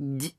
D-